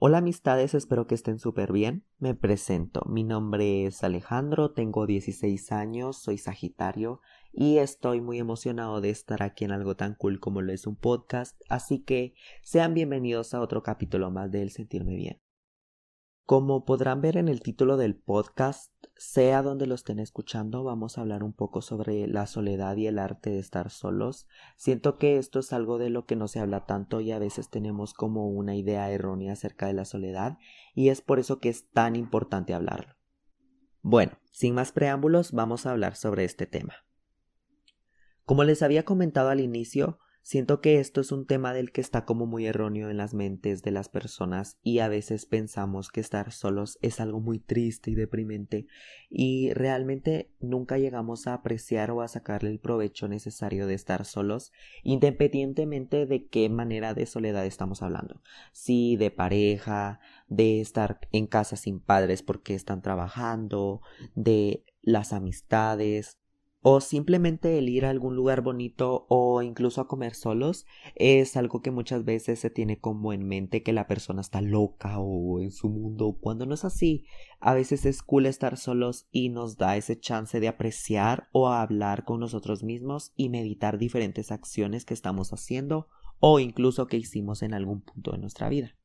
Hola amistades, espero que estén súper bien. Me presento, mi nombre es Alejandro, tengo 16 años, soy Sagitario y estoy muy emocionado de estar aquí en algo tan cool como lo es un podcast, así que sean bienvenidos a otro capítulo más de El Sentirme Bien. Como podrán ver en el título del podcast, sea donde lo estén escuchando, vamos a hablar un poco sobre la soledad y el arte de estar solos. Siento que esto es algo de lo que no se habla tanto y a veces tenemos como una idea errónea acerca de la soledad y es por eso que es tan importante hablarlo. Bueno, sin más preámbulos, vamos a hablar sobre este tema. Como les había comentado al inicio, Siento que esto es un tema del que está como muy erróneo en las mentes de las personas y a veces pensamos que estar solos es algo muy triste y deprimente y realmente nunca llegamos a apreciar o a sacarle el provecho necesario de estar solos independientemente de qué manera de soledad estamos hablando. Si de pareja, de estar en casa sin padres porque están trabajando, de las amistades, o simplemente el ir a algún lugar bonito o incluso a comer solos es algo que muchas veces se tiene como en mente que la persona está loca o en su mundo cuando no es así. A veces es cool estar solos y nos da ese chance de apreciar o hablar con nosotros mismos y meditar diferentes acciones que estamos haciendo o incluso que hicimos en algún punto de nuestra vida.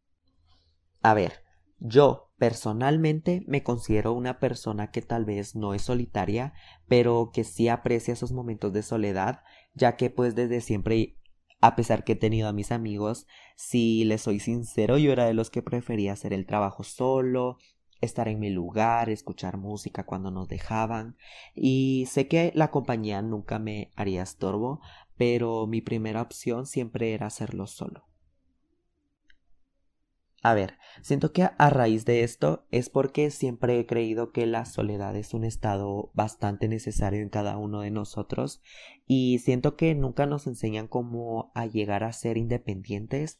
A ver yo personalmente me considero una persona que tal vez no es solitaria, pero que sí aprecia esos momentos de soledad, ya que pues desde siempre a pesar que he tenido a mis amigos, si les soy sincero, yo era de los que prefería hacer el trabajo solo, estar en mi lugar, escuchar música cuando nos dejaban, y sé que la compañía nunca me haría estorbo, pero mi primera opción siempre era hacerlo solo. A ver, siento que a raíz de esto es porque siempre he creído que la soledad es un estado bastante necesario en cada uno de nosotros y siento que nunca nos enseñan cómo a llegar a ser independientes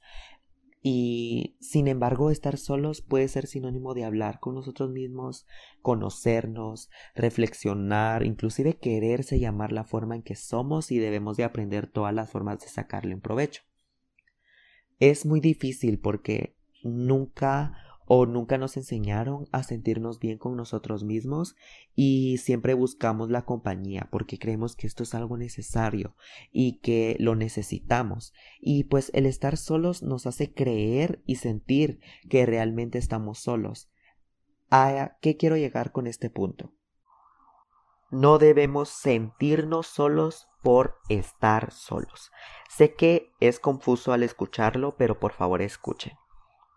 y sin embargo estar solos puede ser sinónimo de hablar con nosotros mismos, conocernos, reflexionar, inclusive quererse llamar la forma en que somos y debemos de aprender todas las formas de sacarle un provecho. Es muy difícil porque nunca o nunca nos enseñaron a sentirnos bien con nosotros mismos y siempre buscamos la compañía porque creemos que esto es algo necesario y que lo necesitamos y pues el estar solos nos hace creer y sentir que realmente estamos solos. ¿A qué quiero llegar con este punto? No debemos sentirnos solos por estar solos. Sé que es confuso al escucharlo, pero por favor escuchen.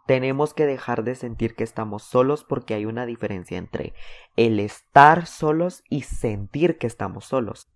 Tenemos que dejar de sentir que estamos solos porque hay una diferencia entre el estar solos y sentir que estamos solos.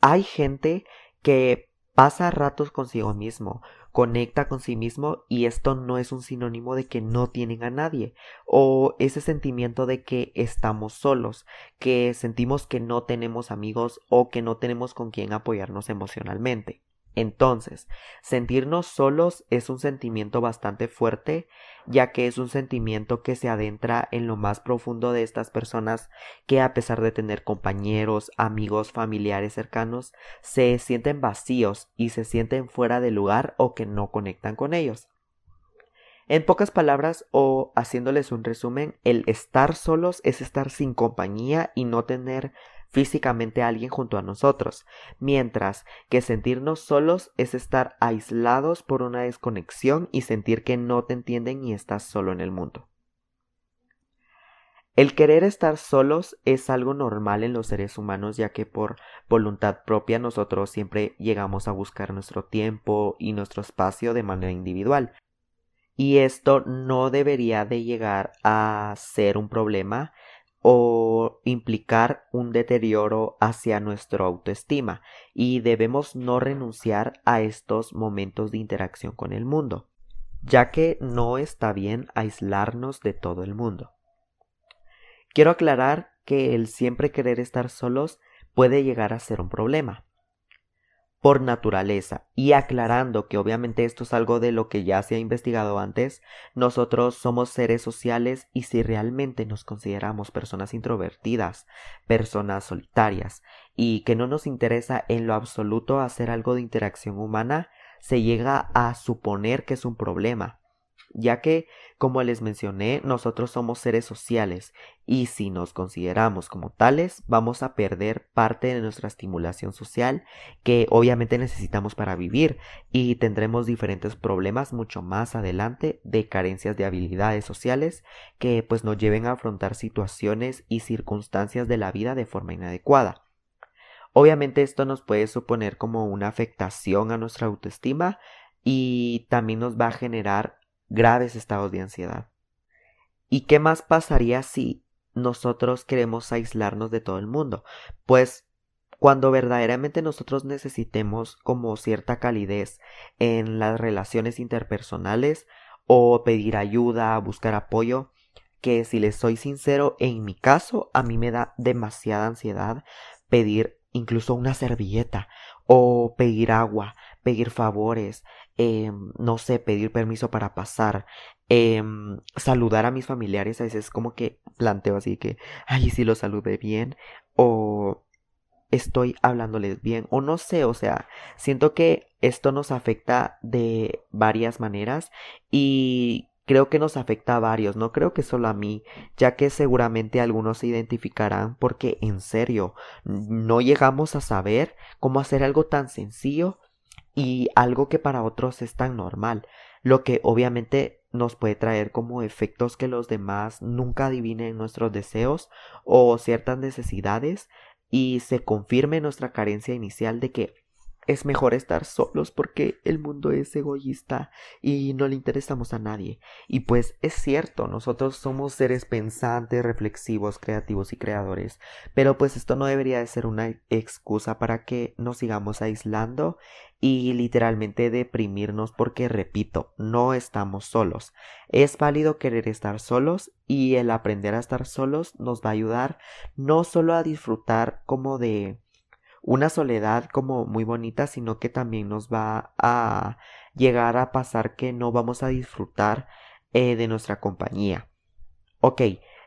Hay gente que pasa ratos consigo mismo, conecta con sí mismo y esto no es un sinónimo de que no tienen a nadie o ese sentimiento de que estamos solos, que sentimos que no tenemos amigos o que no tenemos con quien apoyarnos emocionalmente. Entonces, sentirnos solos es un sentimiento bastante fuerte, ya que es un sentimiento que se adentra en lo más profundo de estas personas que a pesar de tener compañeros, amigos, familiares cercanos, se sienten vacíos y se sienten fuera de lugar o que no conectan con ellos. En pocas palabras o haciéndoles un resumen, el estar solos es estar sin compañía y no tener físicamente alguien junto a nosotros, mientras que sentirnos solos es estar aislados por una desconexión y sentir que no te entienden y estás solo en el mundo. El querer estar solos es algo normal en los seres humanos ya que por voluntad propia nosotros siempre llegamos a buscar nuestro tiempo y nuestro espacio de manera individual. Y esto no debería de llegar a ser un problema o implicar un deterioro hacia nuestra autoestima y debemos no renunciar a estos momentos de interacción con el mundo, ya que no está bien aislarnos de todo el mundo. Quiero aclarar que el siempre querer estar solos puede llegar a ser un problema, por naturaleza y aclarando que obviamente esto es algo de lo que ya se ha investigado antes, nosotros somos seres sociales y si realmente nos consideramos personas introvertidas, personas solitarias y que no nos interesa en lo absoluto hacer algo de interacción humana, se llega a suponer que es un problema ya que, como les mencioné, nosotros somos seres sociales y si nos consideramos como tales, vamos a perder parte de nuestra estimulación social que obviamente necesitamos para vivir y tendremos diferentes problemas mucho más adelante de carencias de habilidades sociales que pues nos lleven a afrontar situaciones y circunstancias de la vida de forma inadecuada. Obviamente esto nos puede suponer como una afectación a nuestra autoestima y también nos va a generar graves estados de ansiedad. ¿Y qué más pasaría si nosotros queremos aislarnos de todo el mundo? Pues cuando verdaderamente nosotros necesitemos como cierta calidez en las relaciones interpersonales o pedir ayuda, buscar apoyo, que si les soy sincero, en mi caso a mí me da demasiada ansiedad pedir incluso una servilleta o pedir agua, pedir favores, em, no sé, pedir permiso para pasar, em, saludar a mis familiares, a veces como que planteo así que, ay, si los saludé bien o estoy hablándoles bien o no sé, o sea, siento que esto nos afecta de varias maneras y creo que nos afecta a varios, no creo que solo a mí, ya que seguramente algunos se identificarán porque en serio no llegamos a saber cómo hacer algo tan sencillo y algo que para otros es tan normal, lo que obviamente nos puede traer como efectos que los demás nunca adivinen nuestros deseos o ciertas necesidades y se confirme nuestra carencia inicial de que es mejor estar solos porque el mundo es egoísta y no le interesamos a nadie. Y pues es cierto, nosotros somos seres pensantes, reflexivos, creativos y creadores, pero pues esto no debería de ser una excusa para que nos sigamos aislando y literalmente deprimirnos porque, repito, no estamos solos. Es válido querer estar solos y el aprender a estar solos nos va a ayudar no solo a disfrutar como de una soledad como muy bonita, sino que también nos va a llegar a pasar que no vamos a disfrutar eh, de nuestra compañía. Ok,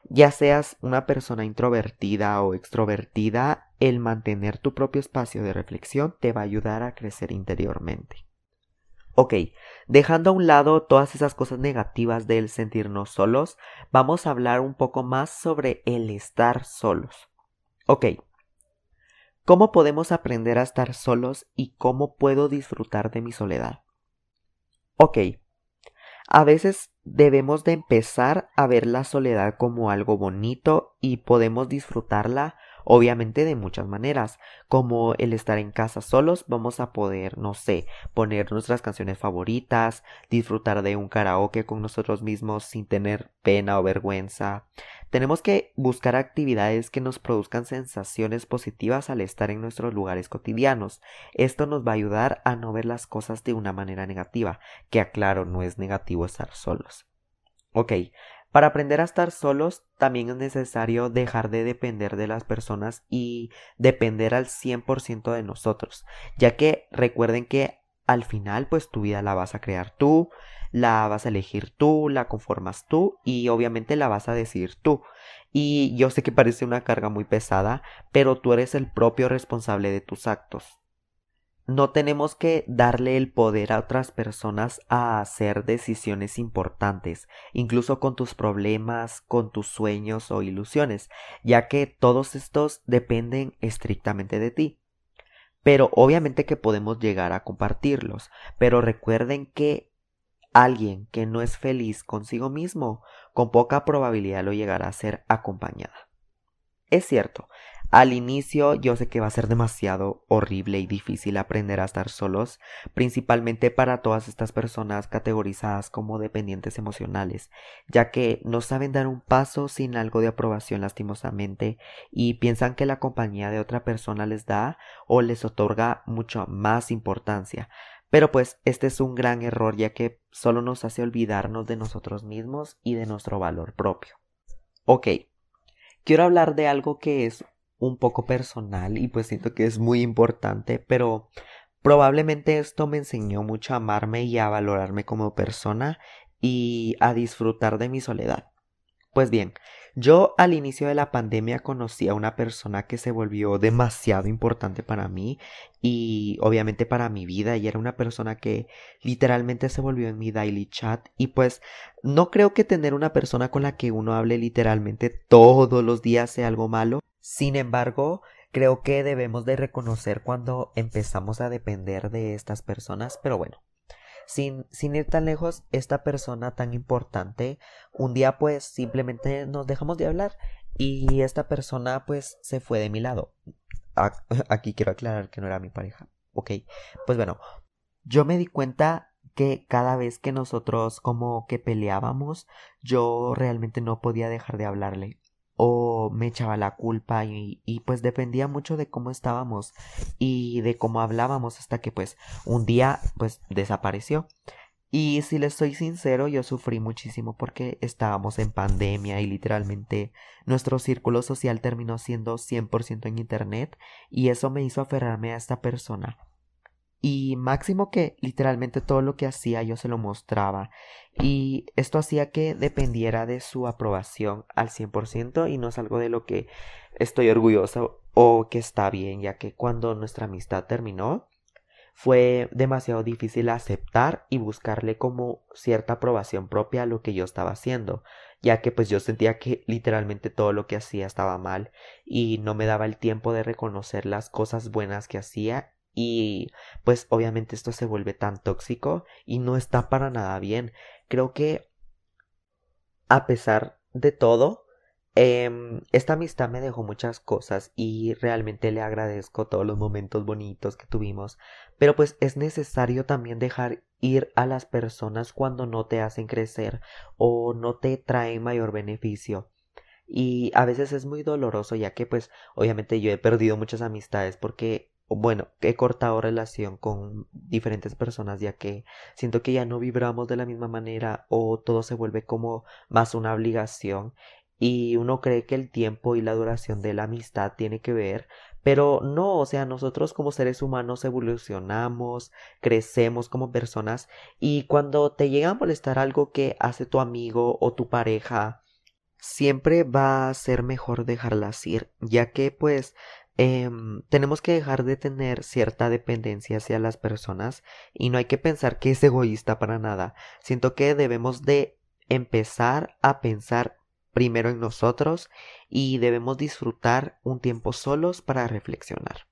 ya seas una persona introvertida o extrovertida, el mantener tu propio espacio de reflexión te va a ayudar a crecer interiormente. Ok, dejando a un lado todas esas cosas negativas del sentirnos solos, vamos a hablar un poco más sobre el estar solos. Ok, ¿Cómo podemos aprender a estar solos y cómo puedo disfrutar de mi soledad? Ok, a veces debemos de empezar a ver la soledad como algo bonito y podemos disfrutarla obviamente de muchas maneras, como el estar en casa solos, vamos a poder, no sé, poner nuestras canciones favoritas, disfrutar de un karaoke con nosotros mismos sin tener pena o vergüenza. Tenemos que buscar actividades que nos produzcan sensaciones positivas al estar en nuestros lugares cotidianos. Esto nos va a ayudar a no ver las cosas de una manera negativa, que aclaro, no es negativo estar solos. Ok, para aprender a estar solos también es necesario dejar de depender de las personas y depender al 100% de nosotros, ya que recuerden que al final pues tu vida la vas a crear tú, la vas a elegir tú, la conformas tú y obviamente la vas a decidir tú. Y yo sé que parece una carga muy pesada, pero tú eres el propio responsable de tus actos no tenemos que darle el poder a otras personas a hacer decisiones importantes, incluso con tus problemas, con tus sueños o ilusiones, ya que todos estos dependen estrictamente de ti. Pero obviamente que podemos llegar a compartirlos, pero recuerden que alguien que no es feliz consigo mismo, con poca probabilidad lo llegará a ser acompañada. Es cierto, al inicio yo sé que va a ser demasiado horrible y difícil aprender a estar solos, principalmente para todas estas personas categorizadas como dependientes emocionales, ya que no saben dar un paso sin algo de aprobación lastimosamente y piensan que la compañía de otra persona les da o les otorga mucho más importancia. Pero pues este es un gran error ya que solo nos hace olvidarnos de nosotros mismos y de nuestro valor propio. Ok, quiero hablar de algo que es un poco personal y pues siento que es muy importante, pero probablemente esto me enseñó mucho a amarme y a valorarme como persona y a disfrutar de mi soledad. Pues bien, yo al inicio de la pandemia conocí a una persona que se volvió demasiado importante para mí y obviamente para mi vida y era una persona que literalmente se volvió en mi daily chat y pues no creo que tener una persona con la que uno hable literalmente todos los días sea algo malo. Sin embargo, creo que debemos de reconocer cuando empezamos a depender de estas personas, pero bueno, sin, sin ir tan lejos, esta persona tan importante, un día pues simplemente nos dejamos de hablar y esta persona pues se fue de mi lado. Aquí quiero aclarar que no era mi pareja. Ok, pues bueno, yo me di cuenta que cada vez que nosotros como que peleábamos, yo realmente no podía dejar de hablarle o me echaba la culpa y, pues dependía mucho de cómo estábamos y de cómo hablábamos hasta que pues un día pues desapareció. Y si les soy sincero, yo sufrí muchísimo porque estábamos en pandemia y literalmente nuestro círculo social terminó siendo 100% en Internet y eso me hizo aferrarme a esta persona y máximo que literalmente todo lo que hacía yo se lo mostraba. Y esto hacía que dependiera de su aprobación al 100% y no es algo de lo que estoy orgulloso o que está bien ya que cuando nuestra amistad terminó fue demasiado difícil aceptar y buscarle como cierta aprobación propia a lo que yo estaba haciendo, ya que pues yo sentía que literalmente todo lo que hacía estaba mal y no me daba el tiempo de reconocer las cosas buenas que hacía y pues obviamente esto se vuelve tan tóxico y no está para nada bien. Creo que a pesar de todo, eh, esta amistad me dejó muchas cosas y realmente le agradezco todos los momentos bonitos que tuvimos. Pero pues es necesario también dejar ir a las personas cuando no te hacen crecer o no te traen mayor beneficio. Y a veces es muy doloroso ya que pues obviamente yo he perdido muchas amistades porque bueno, he cortado relación con diferentes personas ya que siento que ya no vibramos de la misma manera o todo se vuelve como más una obligación. Y uno cree que el tiempo y la duración de la amistad tiene que ver, pero no, o sea, nosotros como seres humanos evolucionamos, crecemos como personas y cuando te llega a molestar algo que hace tu amigo o tu pareja, siempre va a ser mejor dejarlas ir, ya que pues Em, tenemos que dejar de tener cierta dependencia hacia las personas y no hay que pensar que es egoísta para nada. Siento que debemos de empezar a pensar primero en nosotros y debemos disfrutar un tiempo solos para reflexionar.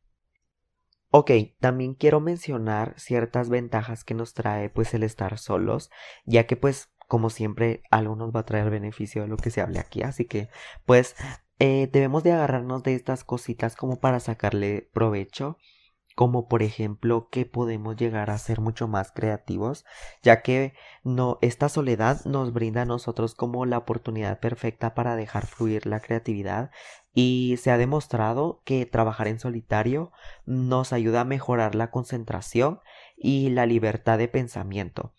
Ok, también quiero mencionar ciertas ventajas que nos trae pues el estar solos, ya que pues como siempre algo nos va a traer beneficio de lo que se hable aquí, así que pues eh, debemos de agarrarnos de estas cositas como para sacarle provecho como por ejemplo que podemos llegar a ser mucho más creativos, ya que no esta soledad nos brinda a nosotros como la oportunidad perfecta para dejar fluir la creatividad y se ha demostrado que trabajar en solitario nos ayuda a mejorar la concentración y la libertad de pensamiento,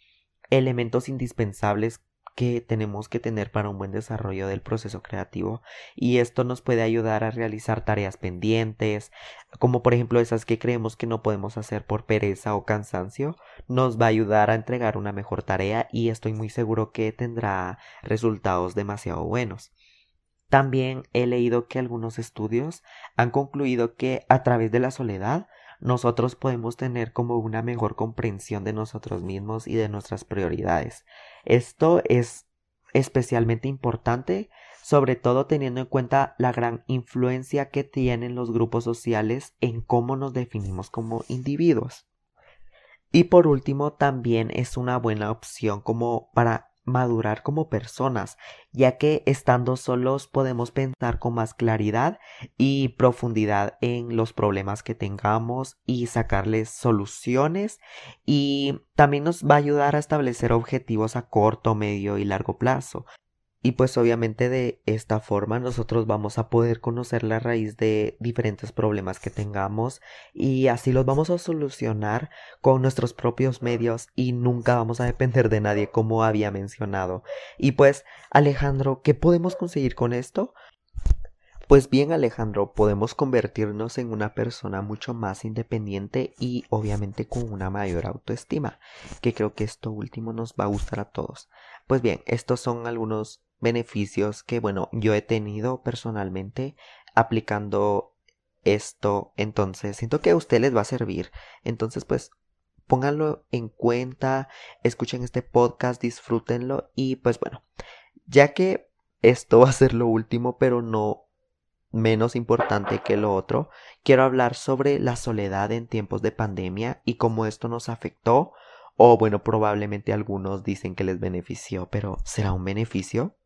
elementos indispensables que tenemos que tener para un buen desarrollo del proceso creativo y esto nos puede ayudar a realizar tareas pendientes como por ejemplo esas que creemos que no podemos hacer por pereza o cansancio nos va a ayudar a entregar una mejor tarea y estoy muy seguro que tendrá resultados demasiado buenos. También he leído que algunos estudios han concluido que a través de la soledad nosotros podemos tener como una mejor comprensión de nosotros mismos y de nuestras prioridades. Esto es especialmente importante, sobre todo teniendo en cuenta la gran influencia que tienen los grupos sociales en cómo nos definimos como individuos. Y por último, también es una buena opción como para madurar como personas, ya que estando solos podemos pensar con más claridad y profundidad en los problemas que tengamos y sacarles soluciones. Y también nos va a ayudar a establecer objetivos a corto, medio y largo plazo, y pues obviamente de esta forma nosotros vamos a poder conocer la raíz de diferentes problemas que tengamos y así los vamos a solucionar con nuestros propios medios y nunca vamos a depender de nadie como había mencionado. Y pues Alejandro, ¿qué podemos conseguir con esto? Pues bien Alejandro, podemos convertirnos en una persona mucho más independiente y obviamente con una mayor autoestima, que creo que esto último nos va a gustar a todos. Pues bien, estos son algunos beneficios que, bueno, yo he tenido personalmente aplicando esto. Entonces, siento que a usted les va a servir. Entonces, pues, pónganlo en cuenta, escuchen este podcast, disfrútenlo y pues bueno, ya que esto va a ser lo último, pero no menos importante que lo otro, quiero hablar sobre la soledad en tiempos de pandemia y cómo esto nos afectó, o bueno, probablemente algunos dicen que les benefició, pero ¿será un beneficio?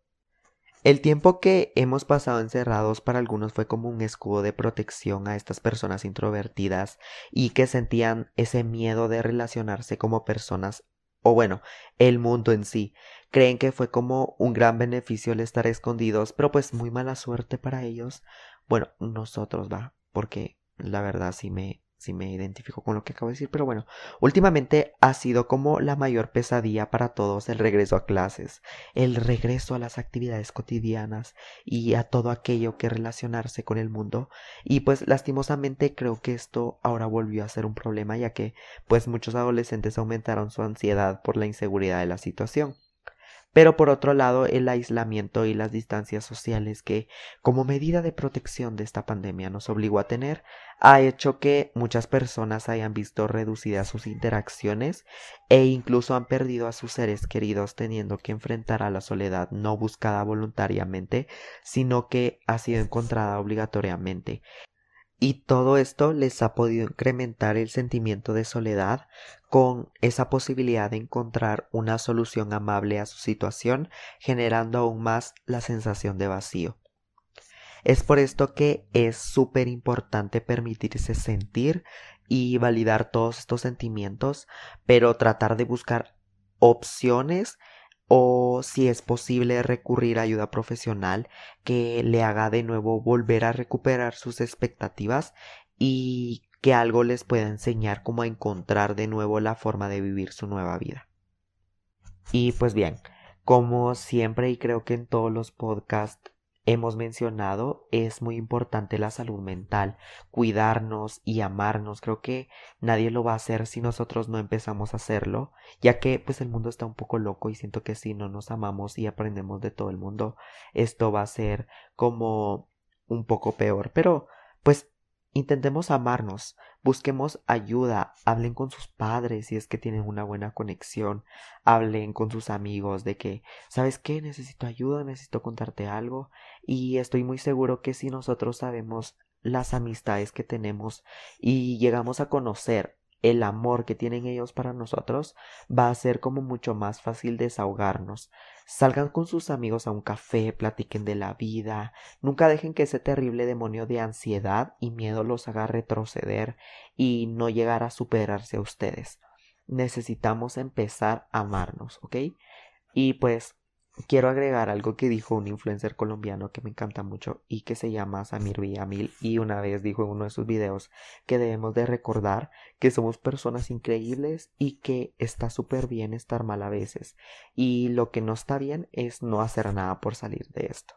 El tiempo que hemos pasado encerrados para algunos fue como un escudo de protección a estas personas introvertidas y que sentían ese miedo de relacionarse como personas o bueno, el mundo en sí. Creen que fue como un gran beneficio el estar escondidos, pero pues muy mala suerte para ellos. Bueno, nosotros va, porque la verdad sí me si me identifico con lo que acabo de decir, pero bueno, últimamente ha sido como la mayor pesadilla para todos el regreso a clases, el regreso a las actividades cotidianas y a todo aquello que relacionarse con el mundo. Y pues lastimosamente creo que esto ahora volvió a ser un problema ya que pues muchos adolescentes aumentaron su ansiedad por la inseguridad de la situación. Pero por otro lado, el aislamiento y las distancias sociales que, como medida de protección de esta pandemia, nos obligó a tener, ha hecho que muchas personas hayan visto reducidas sus interacciones e incluso han perdido a sus seres queridos teniendo que enfrentar a la soledad no buscada voluntariamente, sino que ha sido encontrada obligatoriamente. Y todo esto les ha podido incrementar el sentimiento de soledad con esa posibilidad de encontrar una solución amable a su situación, generando aún más la sensación de vacío. Es por esto que es súper importante permitirse sentir y validar todos estos sentimientos, pero tratar de buscar opciones o si es posible recurrir a ayuda profesional que le haga de nuevo volver a recuperar sus expectativas y que algo les pueda enseñar cómo encontrar de nuevo la forma de vivir su nueva vida. Y pues bien, como siempre y creo que en todos los podcasts hemos mencionado, es muy importante la salud mental, cuidarnos y amarnos. Creo que nadie lo va a hacer si nosotros no empezamos a hacerlo, ya que pues el mundo está un poco loco y siento que si no nos amamos y aprendemos de todo el mundo, esto va a ser como un poco peor. Pero pues Intentemos amarnos, busquemos ayuda, hablen con sus padres si es que tienen una buena conexión, hablen con sus amigos de que, ¿sabes qué? Necesito ayuda, necesito contarte algo y estoy muy seguro que si nosotros sabemos las amistades que tenemos y llegamos a conocer el amor que tienen ellos para nosotros, va a ser como mucho más fácil desahogarnos. Salgan con sus amigos a un café, platiquen de la vida, nunca dejen que ese terrible demonio de ansiedad y miedo los haga retroceder y no llegar a superarse a ustedes. Necesitamos empezar a amarnos, ¿ok? Y pues quiero agregar algo que dijo un influencer colombiano que me encanta mucho y que se llama Samir Villamil y una vez dijo en uno de sus videos que debemos de recordar que somos personas increíbles y que está súper bien estar mal a veces y lo que no está bien es no hacer nada por salir de esto.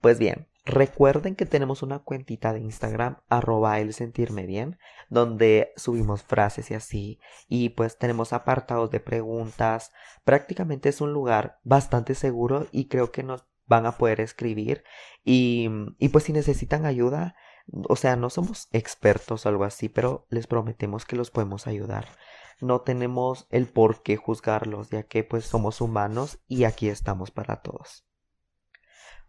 Pues bien, Recuerden que tenemos una cuentita de Instagram, arroba el sentirme bien, donde subimos frases y así. Y pues tenemos apartados de preguntas. Prácticamente es un lugar bastante seguro y creo que nos van a poder escribir. Y, y pues si necesitan ayuda, o sea, no somos expertos o algo así, pero les prometemos que los podemos ayudar. No tenemos el por qué juzgarlos, ya que pues somos humanos y aquí estamos para todos.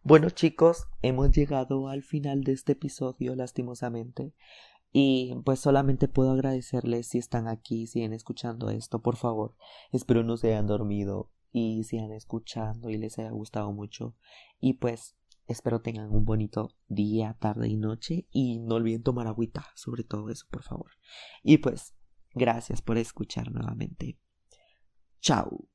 Bueno chicos, hemos llegado al final de este episodio lastimosamente y pues solamente puedo agradecerles si están aquí, y siguen escuchando esto, por favor. Espero no se hayan dormido y sigan escuchando y les haya gustado mucho y pues espero tengan un bonito día, tarde y noche y no olviden tomar agüita, sobre todo eso, por favor. Y pues gracias por escuchar nuevamente. Chao.